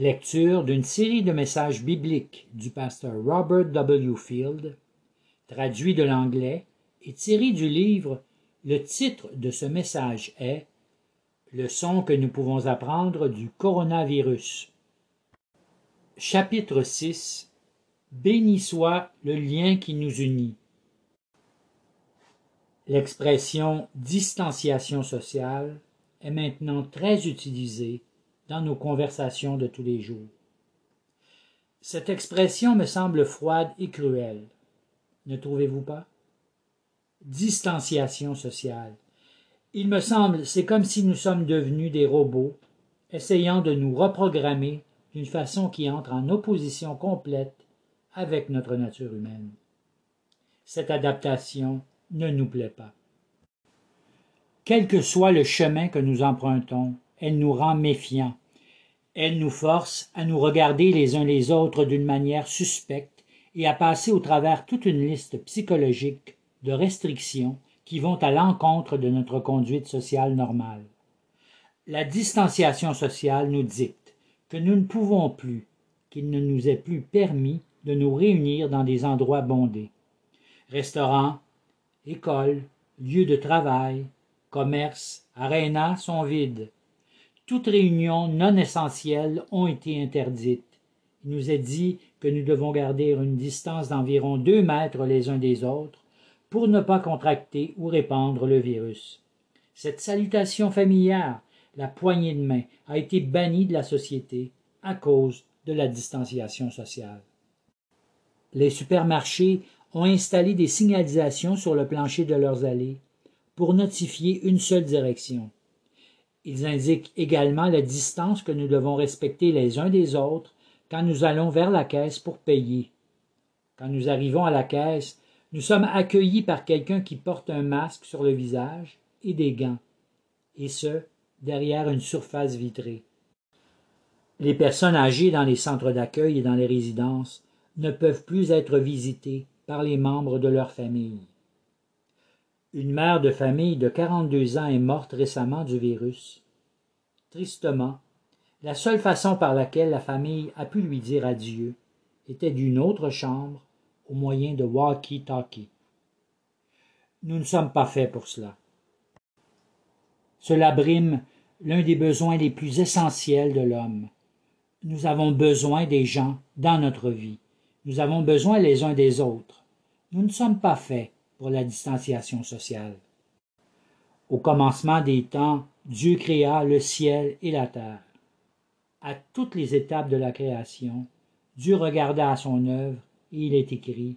Lecture d'une série de messages bibliques du pasteur Robert W. Field, traduit de l'anglais et tiré du livre Le titre de ce message est Leçon que nous pouvons apprendre du coronavirus. Chapitre 6 Béni soit le lien qui nous unit. L'expression distanciation sociale est maintenant très utilisée dans nos conversations de tous les jours. Cette expression me semble froide et cruelle. Ne trouvez-vous pas? Distanciation sociale. Il me semble, c'est comme si nous sommes devenus des robots, essayant de nous reprogrammer d'une façon qui entre en opposition complète avec notre nature humaine. Cette adaptation ne nous plaît pas. Quel que soit le chemin que nous empruntons, elle nous rend méfiants. Elle nous force à nous regarder les uns les autres d'une manière suspecte et à passer au travers toute une liste psychologique de restrictions qui vont à l'encontre de notre conduite sociale normale. La distanciation sociale nous dicte que nous ne pouvons plus, qu'il ne nous est plus permis de nous réunir dans des endroits bondés. Restaurants, écoles, lieux de travail, commerces, arénas sont vides. Toutes réunions non essentielles ont été interdites. Il nous est dit que nous devons garder une distance d'environ deux mètres les uns des autres pour ne pas contracter ou répandre le virus. Cette salutation familière, la poignée de main, a été bannie de la société à cause de la distanciation sociale. Les supermarchés ont installé des signalisations sur le plancher de leurs allées pour notifier une seule direction. Ils indiquent également la distance que nous devons respecter les uns des autres quand nous allons vers la caisse pour payer. Quand nous arrivons à la caisse, nous sommes accueillis par quelqu'un qui porte un masque sur le visage et des gants, et ce, derrière une surface vitrée. Les personnes âgées dans les centres d'accueil et dans les résidences ne peuvent plus être visitées par les membres de leur famille. Une mère de famille de quarante-deux ans est morte récemment du virus. Tristement, la seule façon par laquelle la famille a pu lui dire adieu était d'une autre chambre au moyen de walkie-talkie. Nous ne sommes pas faits pour cela. Cela brime l'un des besoins les plus essentiels de l'homme. Nous avons besoin des gens dans notre vie. Nous avons besoin les uns des autres. Nous ne sommes pas faits pour la distanciation sociale. Au commencement des temps, Dieu créa le ciel et la terre. À toutes les étapes de la création, Dieu regarda à son œuvre et il est écrit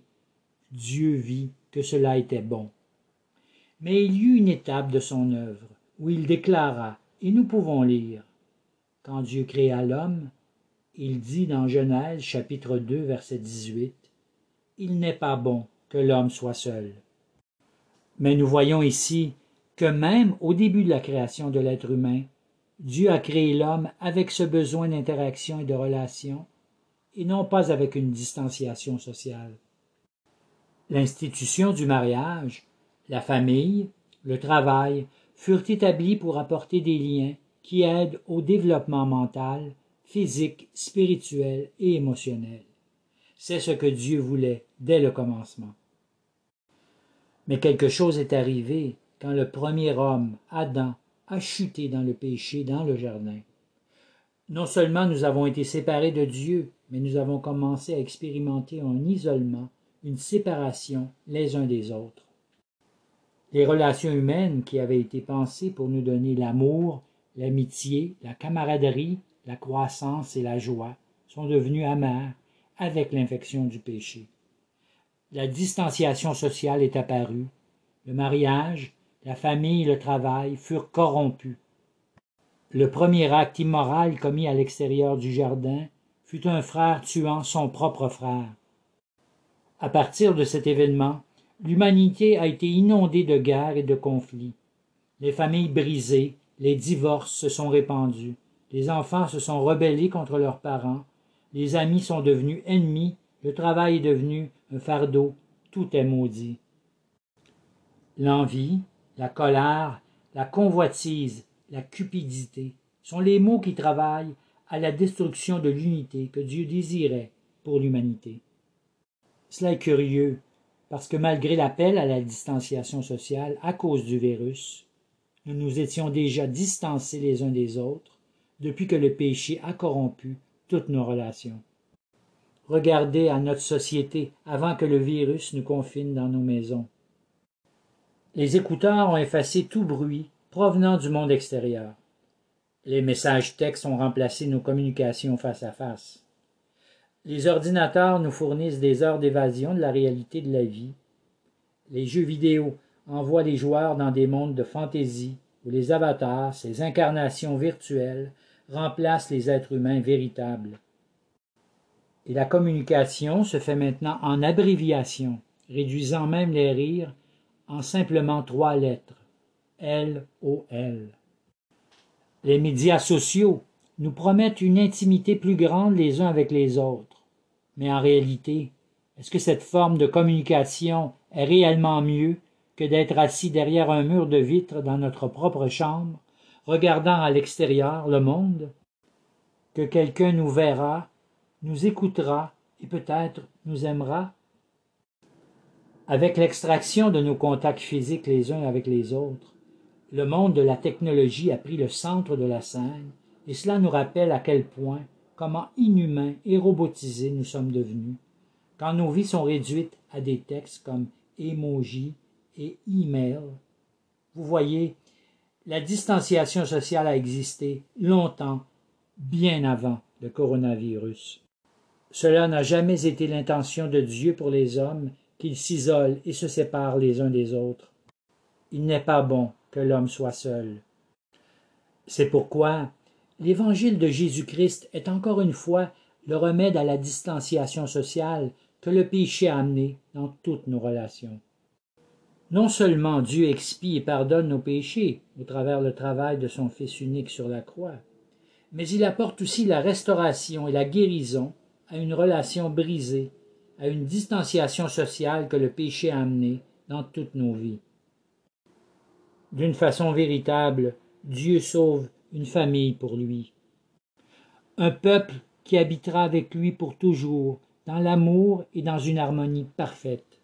Dieu vit que cela était bon. Mais il y eut une étape de son œuvre où il déclara, et nous pouvons lire Quand Dieu créa l'homme, il dit dans Genèse chapitre 2 verset 18 Il n'est pas bon que l'homme soit seul. Mais nous voyons ici que même au début de la création de l'être humain, Dieu a créé l'homme avec ce besoin d'interaction et de relation, et non pas avec une distanciation sociale. L'institution du mariage, la famille, le travail furent établis pour apporter des liens qui aident au développement mental, physique, spirituel et émotionnel. C'est ce que Dieu voulait dès le commencement. Mais quelque chose est arrivé quand le premier homme, Adam, a chuté dans le péché dans le jardin. Non seulement nous avons été séparés de Dieu, mais nous avons commencé à expérimenter un isolement, une séparation les uns des autres. Les relations humaines qui avaient été pensées pour nous donner l'amour, l'amitié, la camaraderie, la croissance et la joie sont devenues amères avec l'infection du péché la distanciation sociale est apparue, le mariage, la famille le travail furent corrompus. Le premier acte immoral commis à l'extérieur du jardin fut un frère tuant son propre frère. À partir de cet événement, l'humanité a été inondée de guerres et de conflits. Les familles brisées, les divorces se sont répandus, les enfants se sont rebellés contre leurs parents, les amis sont devenus ennemis, le travail est devenu un fardeau, tout est maudit. L'envie, la colère, la convoitise, la cupidité sont les mots qui travaillent à la destruction de l'unité que Dieu désirait pour l'humanité. Cela est curieux, parce que malgré l'appel à la distanciation sociale à cause du virus, nous nous étions déjà distancés les uns des autres depuis que le péché a corrompu toutes nos relations. Regardez à notre société avant que le virus nous confine dans nos maisons. Les écouteurs ont effacé tout bruit provenant du monde extérieur. Les messages textes ont remplacé nos communications face à face. Les ordinateurs nous fournissent des heures d'évasion de la réalité de la vie. Les jeux vidéo envoient les joueurs dans des mondes de fantaisie où les avatars, ces incarnations virtuelles, remplacent les êtres humains véritables. Et la communication se fait maintenant en abréviation, réduisant même les rires en simplement trois lettres. L-O-L. Les médias sociaux nous promettent une intimité plus grande les uns avec les autres. Mais en réalité, est-ce que cette forme de communication est réellement mieux que d'être assis derrière un mur de vitre dans notre propre chambre, regardant à l'extérieur le monde? Que quelqu'un nous verra nous écoutera et peut-être nous aimera Avec l'extraction de nos contacts physiques les uns avec les autres, le monde de la technologie a pris le centre de la scène, et cela nous rappelle à quel point, comment inhumains et robotisés nous sommes devenus, quand nos vies sont réduites à des textes comme emoji et email. Vous voyez, la distanciation sociale a existé longtemps, bien avant le coronavirus. Cela n'a jamais été l'intention de Dieu pour les hommes qu'ils s'isolent et se séparent les uns des autres. Il n'est pas bon que l'homme soit seul. C'est pourquoi l'évangile de Jésus-Christ est encore une fois le remède à la distanciation sociale que le péché a amené dans toutes nos relations. Non seulement Dieu expie et pardonne nos péchés au travers le travail de son Fils unique sur la croix, mais il apporte aussi la restauration et la guérison à une relation brisée, à une distanciation sociale que le péché a amenée dans toutes nos vies. D'une façon véritable, Dieu sauve une famille pour lui. Un peuple qui habitera avec lui pour toujours, dans l'amour et dans une harmonie parfaite.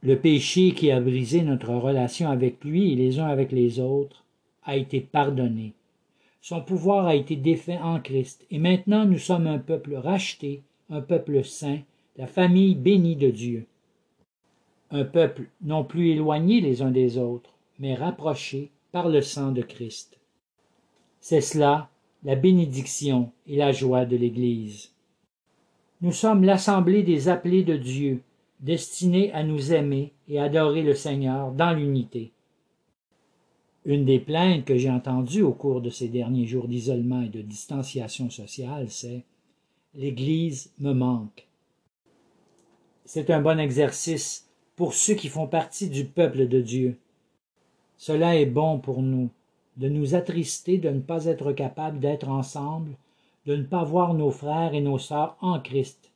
Le péché qui a brisé notre relation avec lui et les uns avec les autres a été pardonné. Son pouvoir a été défait en Christ, et maintenant nous sommes un peuple racheté, un peuple saint, la famille bénie de Dieu. Un peuple non plus éloigné les uns des autres, mais rapproché par le sang de Christ. C'est cela la bénédiction et la joie de l'Église. Nous sommes l'assemblée des appelés de Dieu, destinés à nous aimer et adorer le Seigneur dans l'unité. Une des plaintes que j'ai entendues au cours de ces derniers jours d'isolement et de distanciation sociale, c'est L'Église me manque. C'est un bon exercice pour ceux qui font partie du peuple de Dieu. Cela est bon pour nous, de nous attrister de ne pas être capables d'être ensemble, de ne pas voir nos frères et nos sœurs en Christ,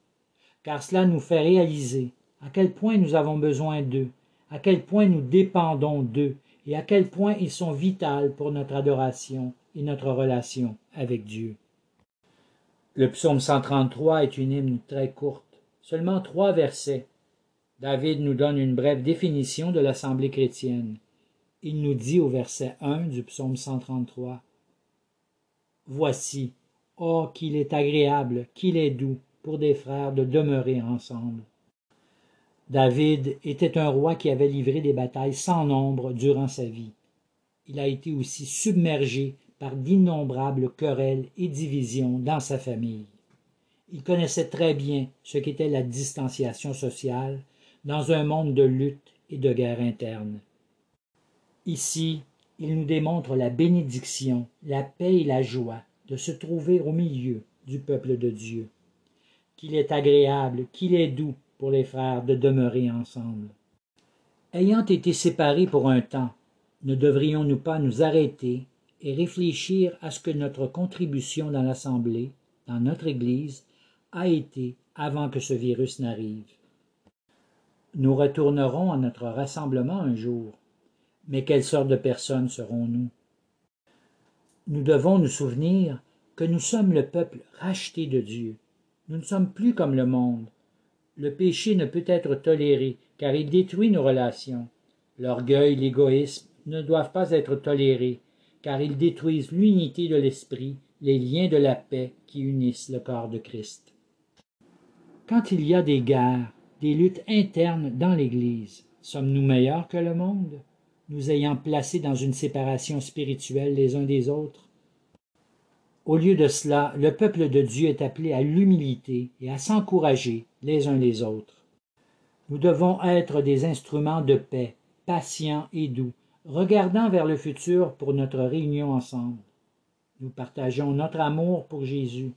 car cela nous fait réaliser à quel point nous avons besoin d'eux, à quel point nous dépendons d'eux, et à quel point ils sont vitaux pour notre adoration et notre relation avec Dieu. Le psaume 133 est une hymne très courte, seulement trois versets. David nous donne une brève définition de l'assemblée chrétienne. Il nous dit au verset 1 du psaume 133 Voici, oh, qu'il est agréable, qu'il est doux pour des frères de demeurer ensemble. David était un roi qui avait livré des batailles sans nombre durant sa vie. Il a été aussi submergé par d'innombrables querelles et divisions dans sa famille. Il connaissait très bien ce qu'était la distanciation sociale dans un monde de lutte et de guerre interne. Ici, il nous démontre la bénédiction, la paix et la joie de se trouver au milieu du peuple de Dieu. Qu'il est agréable, qu'il est doux, pour les frères de demeurer ensemble. Ayant été séparés pour un temps, ne devrions-nous pas nous arrêter et réfléchir à ce que notre contribution dans l'Assemblée, dans notre Église, a été avant que ce virus n'arrive? Nous retournerons à notre rassemblement un jour, mais quelle sorte de personnes serons-nous? Nous devons nous souvenir que nous sommes le peuple racheté de Dieu. Nous ne sommes plus comme le monde. Le péché ne peut être toléré, car il détruit nos relations. L'orgueil, l'égoïsme ne doivent pas être tolérés, car ils détruisent l'unité de l'esprit, les liens de la paix qui unissent le corps de Christ. Quand il y a des guerres, des luttes internes dans l'Église, sommes-nous meilleurs que le monde, nous ayant placés dans une séparation spirituelle les uns des autres Au lieu de cela, le peuple de Dieu est appelé à l'humilité et à s'encourager les uns les autres. Nous devons être des instruments de paix, patients et doux, regardant vers le futur pour notre réunion ensemble. Nous partageons notre amour pour Jésus.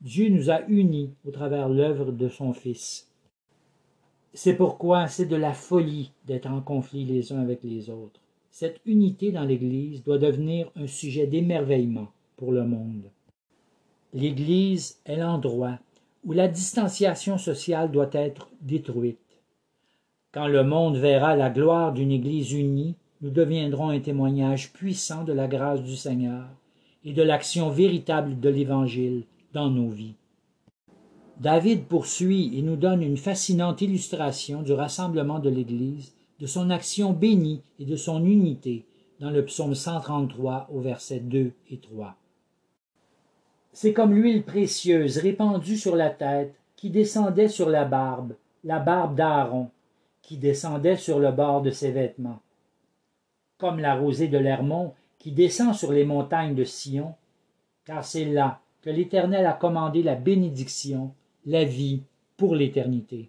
Dieu nous a unis au travers l'œuvre de son Fils. C'est pourquoi c'est de la folie d'être en conflit les uns avec les autres. Cette unité dans l'Église doit devenir un sujet d'émerveillement pour le monde. L'Église est l'endroit où la distanciation sociale doit être détruite. Quand le monde verra la gloire d'une Église unie, nous deviendrons un témoignage puissant de la grâce du Seigneur et de l'action véritable de l'Évangile dans nos vies. David poursuit et nous donne une fascinante illustration du rassemblement de l'Église, de son action bénie et de son unité dans le psaume 133 au verset 2 et 3. C'est comme l'huile précieuse répandue sur la tête qui descendait sur la barbe, la barbe d'Aaron, qui descendait sur le bord de ses vêtements. Comme la rosée de l'Hermont qui descend sur les montagnes de Sion, car c'est là que l'Éternel a commandé la bénédiction la vie pour l'éternité.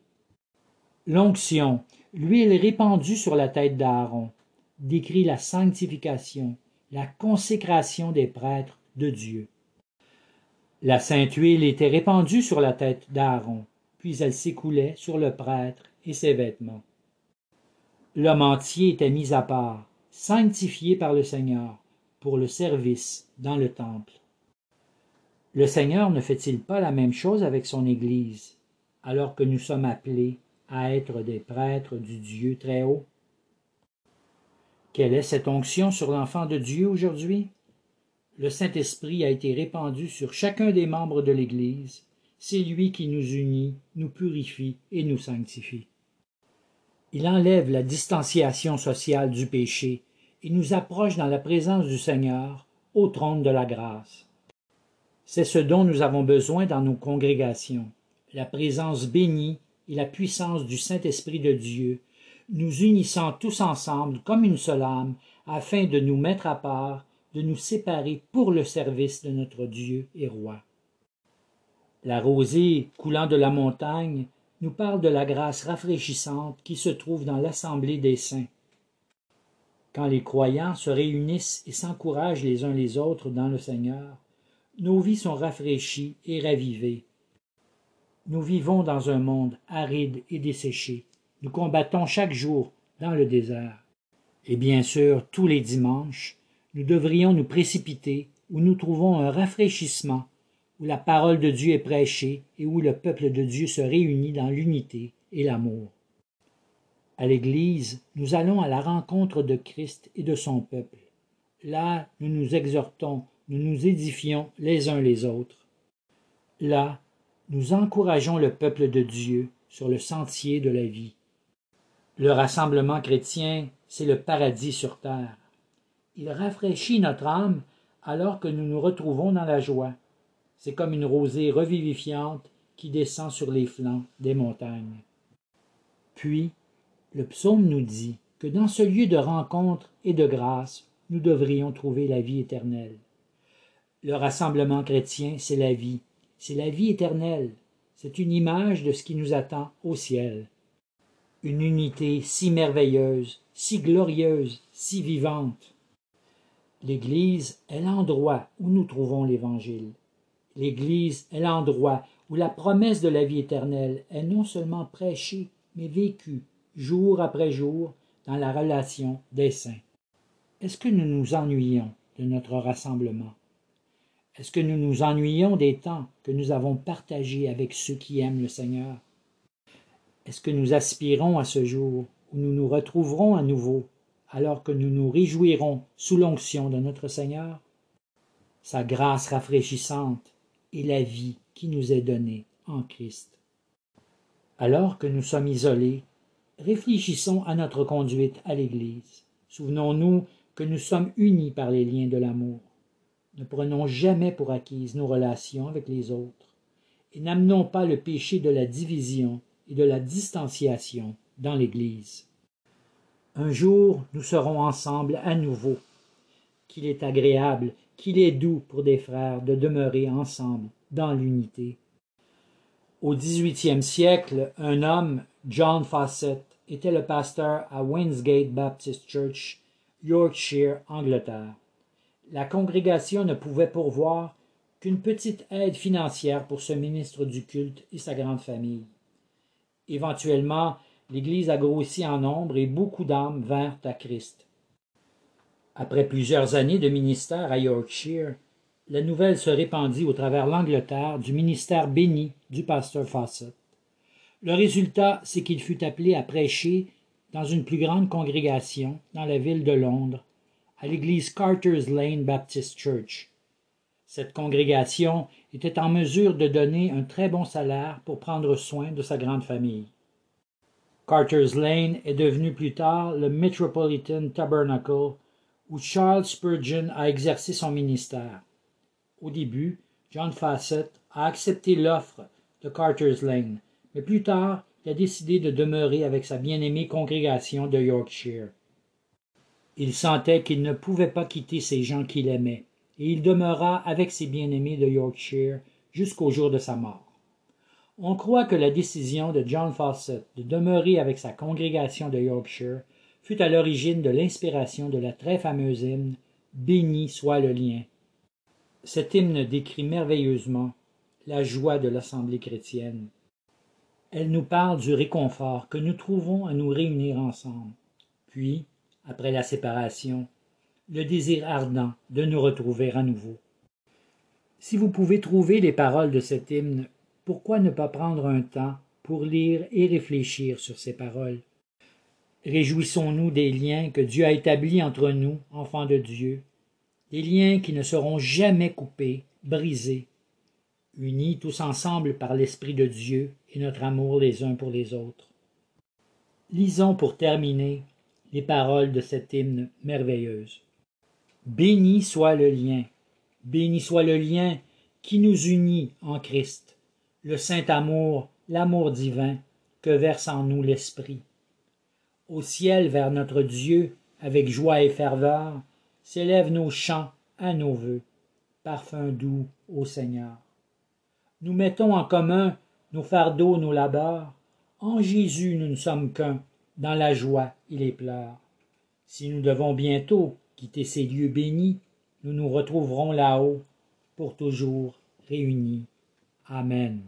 L'onction, l'huile répandue sur la tête d'Aaron, décrit la sanctification, la consécration des prêtres de Dieu. La sainte huile était répandue sur la tête d'Aaron, puis elle s'écoulait sur le prêtre et ses vêtements. L'homme entier était mis à part, sanctifié par le Seigneur, pour le service dans le temple. Le Seigneur ne fait-il pas la même chose avec son Église, alors que nous sommes appelés à être des prêtres du Dieu très haut? Quelle est cette onction sur l'enfant de Dieu aujourd'hui? Le Saint-Esprit a été répandu sur chacun des membres de l'Église. C'est lui qui nous unit, nous purifie et nous sanctifie. Il enlève la distanciation sociale du péché et nous approche dans la présence du Seigneur, au trône de la grâce. C'est ce dont nous avons besoin dans nos congrégations, la présence bénie et la puissance du Saint-Esprit de Dieu, nous unissant tous ensemble comme une seule âme, afin de nous mettre à part, de nous séparer pour le service de notre Dieu et Roi. La rosée coulant de la montagne nous parle de la grâce rafraîchissante qui se trouve dans l'assemblée des saints. Quand les croyants se réunissent et s'encouragent les uns les autres dans le Seigneur, nos vies sont rafraîchies et ravivées. Nous vivons dans un monde aride et desséché. Nous combattons chaque jour dans le désert. Et bien sûr, tous les dimanches, nous devrions nous précipiter où nous trouvons un rafraîchissement, où la parole de Dieu est prêchée et où le peuple de Dieu se réunit dans l'unité et l'amour. À l'Église, nous allons à la rencontre de Christ et de son peuple. Là, nous nous exhortons nous nous édifions les uns les autres. Là, nous encourageons le peuple de Dieu sur le sentier de la vie. Le rassemblement chrétien, c'est le paradis sur terre. Il rafraîchit notre âme alors que nous nous retrouvons dans la joie. C'est comme une rosée revivifiante qui descend sur les flancs des montagnes. Puis, le psaume nous dit que dans ce lieu de rencontre et de grâce, nous devrions trouver la vie éternelle. Le rassemblement chrétien, c'est la vie, c'est la vie éternelle, c'est une image de ce qui nous attend au ciel. Une unité si merveilleuse, si glorieuse, si vivante. L'Église est l'endroit où nous trouvons l'Évangile. L'Église est l'endroit où la promesse de la vie éternelle est non seulement prêchée, mais vécue, jour après jour, dans la relation des saints. Est-ce que nous nous ennuyons de notre rassemblement? Est-ce que nous nous ennuyons des temps que nous avons partagés avec ceux qui aiment le Seigneur? Est-ce que nous aspirons à ce jour où nous nous retrouverons à nouveau, alors que nous nous réjouirons sous l'onction de notre Seigneur? sa grâce rafraîchissante et la vie qui nous est donnée en Christ. Alors que nous sommes isolés, réfléchissons à notre conduite à l'Église. Souvenons-nous que nous sommes unis par les liens de l'amour. Ne prenons jamais pour acquises nos relations avec les autres et n'amenons pas le péché de la division et de la distanciation dans l'Église. Un jour, nous serons ensemble à nouveau. Qu'il est agréable, qu'il est doux pour des frères de demeurer ensemble dans l'unité. Au XVIIIe siècle, un homme, John Fawcett, était le pasteur à Wainsgate Baptist Church, Yorkshire, Angleterre. La congrégation ne pouvait pourvoir qu'une petite aide financière pour ce ministre du culte et sa grande famille. Éventuellement, l'Église a grossi en nombre et beaucoup d'âmes vinrent à Christ. Après plusieurs années de ministère à Yorkshire, la nouvelle se répandit au travers l'Angleterre du ministère béni du pasteur Fawcett. Le résultat, c'est qu'il fut appelé à prêcher dans une plus grande congrégation dans la ville de Londres, à l'église Carter's Lane Baptist Church. Cette congrégation était en mesure de donner un très bon salaire pour prendre soin de sa grande famille. Carter's Lane est devenu plus tard le Metropolitan Tabernacle où Charles Spurgeon a exercé son ministère. Au début, John Fawcett a accepté l'offre de Carter's Lane, mais plus tard, il a décidé de demeurer avec sa bien-aimée congrégation de Yorkshire. Il sentait qu'il ne pouvait pas quitter ces gens qu'il aimait, et il demeura avec ses bien-aimés de Yorkshire jusqu'au jour de sa mort. On croit que la décision de John Fawcett de demeurer avec sa congrégation de Yorkshire fut à l'origine de l'inspiration de la très fameuse hymne Béni soit le lien. Cet hymne décrit merveilleusement la joie de l'Assemblée chrétienne. Elle nous parle du réconfort que nous trouvons à nous réunir ensemble, puis, après la séparation, le désir ardent de nous retrouver à nouveau. Si vous pouvez trouver les paroles de cet hymne pourquoi ne pas prendre un temps pour lire et réfléchir sur ces paroles? Réjouissons-nous des liens que Dieu a établis entre nous, enfants de Dieu, des liens qui ne seront jamais coupés, brisés, unis tous ensemble par l'Esprit de Dieu et notre amour les uns pour les autres. Lisons pour terminer les paroles de cette hymne merveilleuse. Béni soit le lien, béni soit le lien qui nous unit en Christ le saint amour, l'amour divin que verse en nous l'Esprit. Au ciel vers notre Dieu, avec joie et ferveur, s'élèvent nos chants à nos vœux, parfum doux au Seigneur. Nous mettons en commun nos fardeaux, nos labeurs. En Jésus nous ne sommes qu'un, dans la joie et les pleurs. Si nous devons bientôt quitter ces lieux bénis, nous nous retrouverons là-haut, pour toujours réunis. Amen.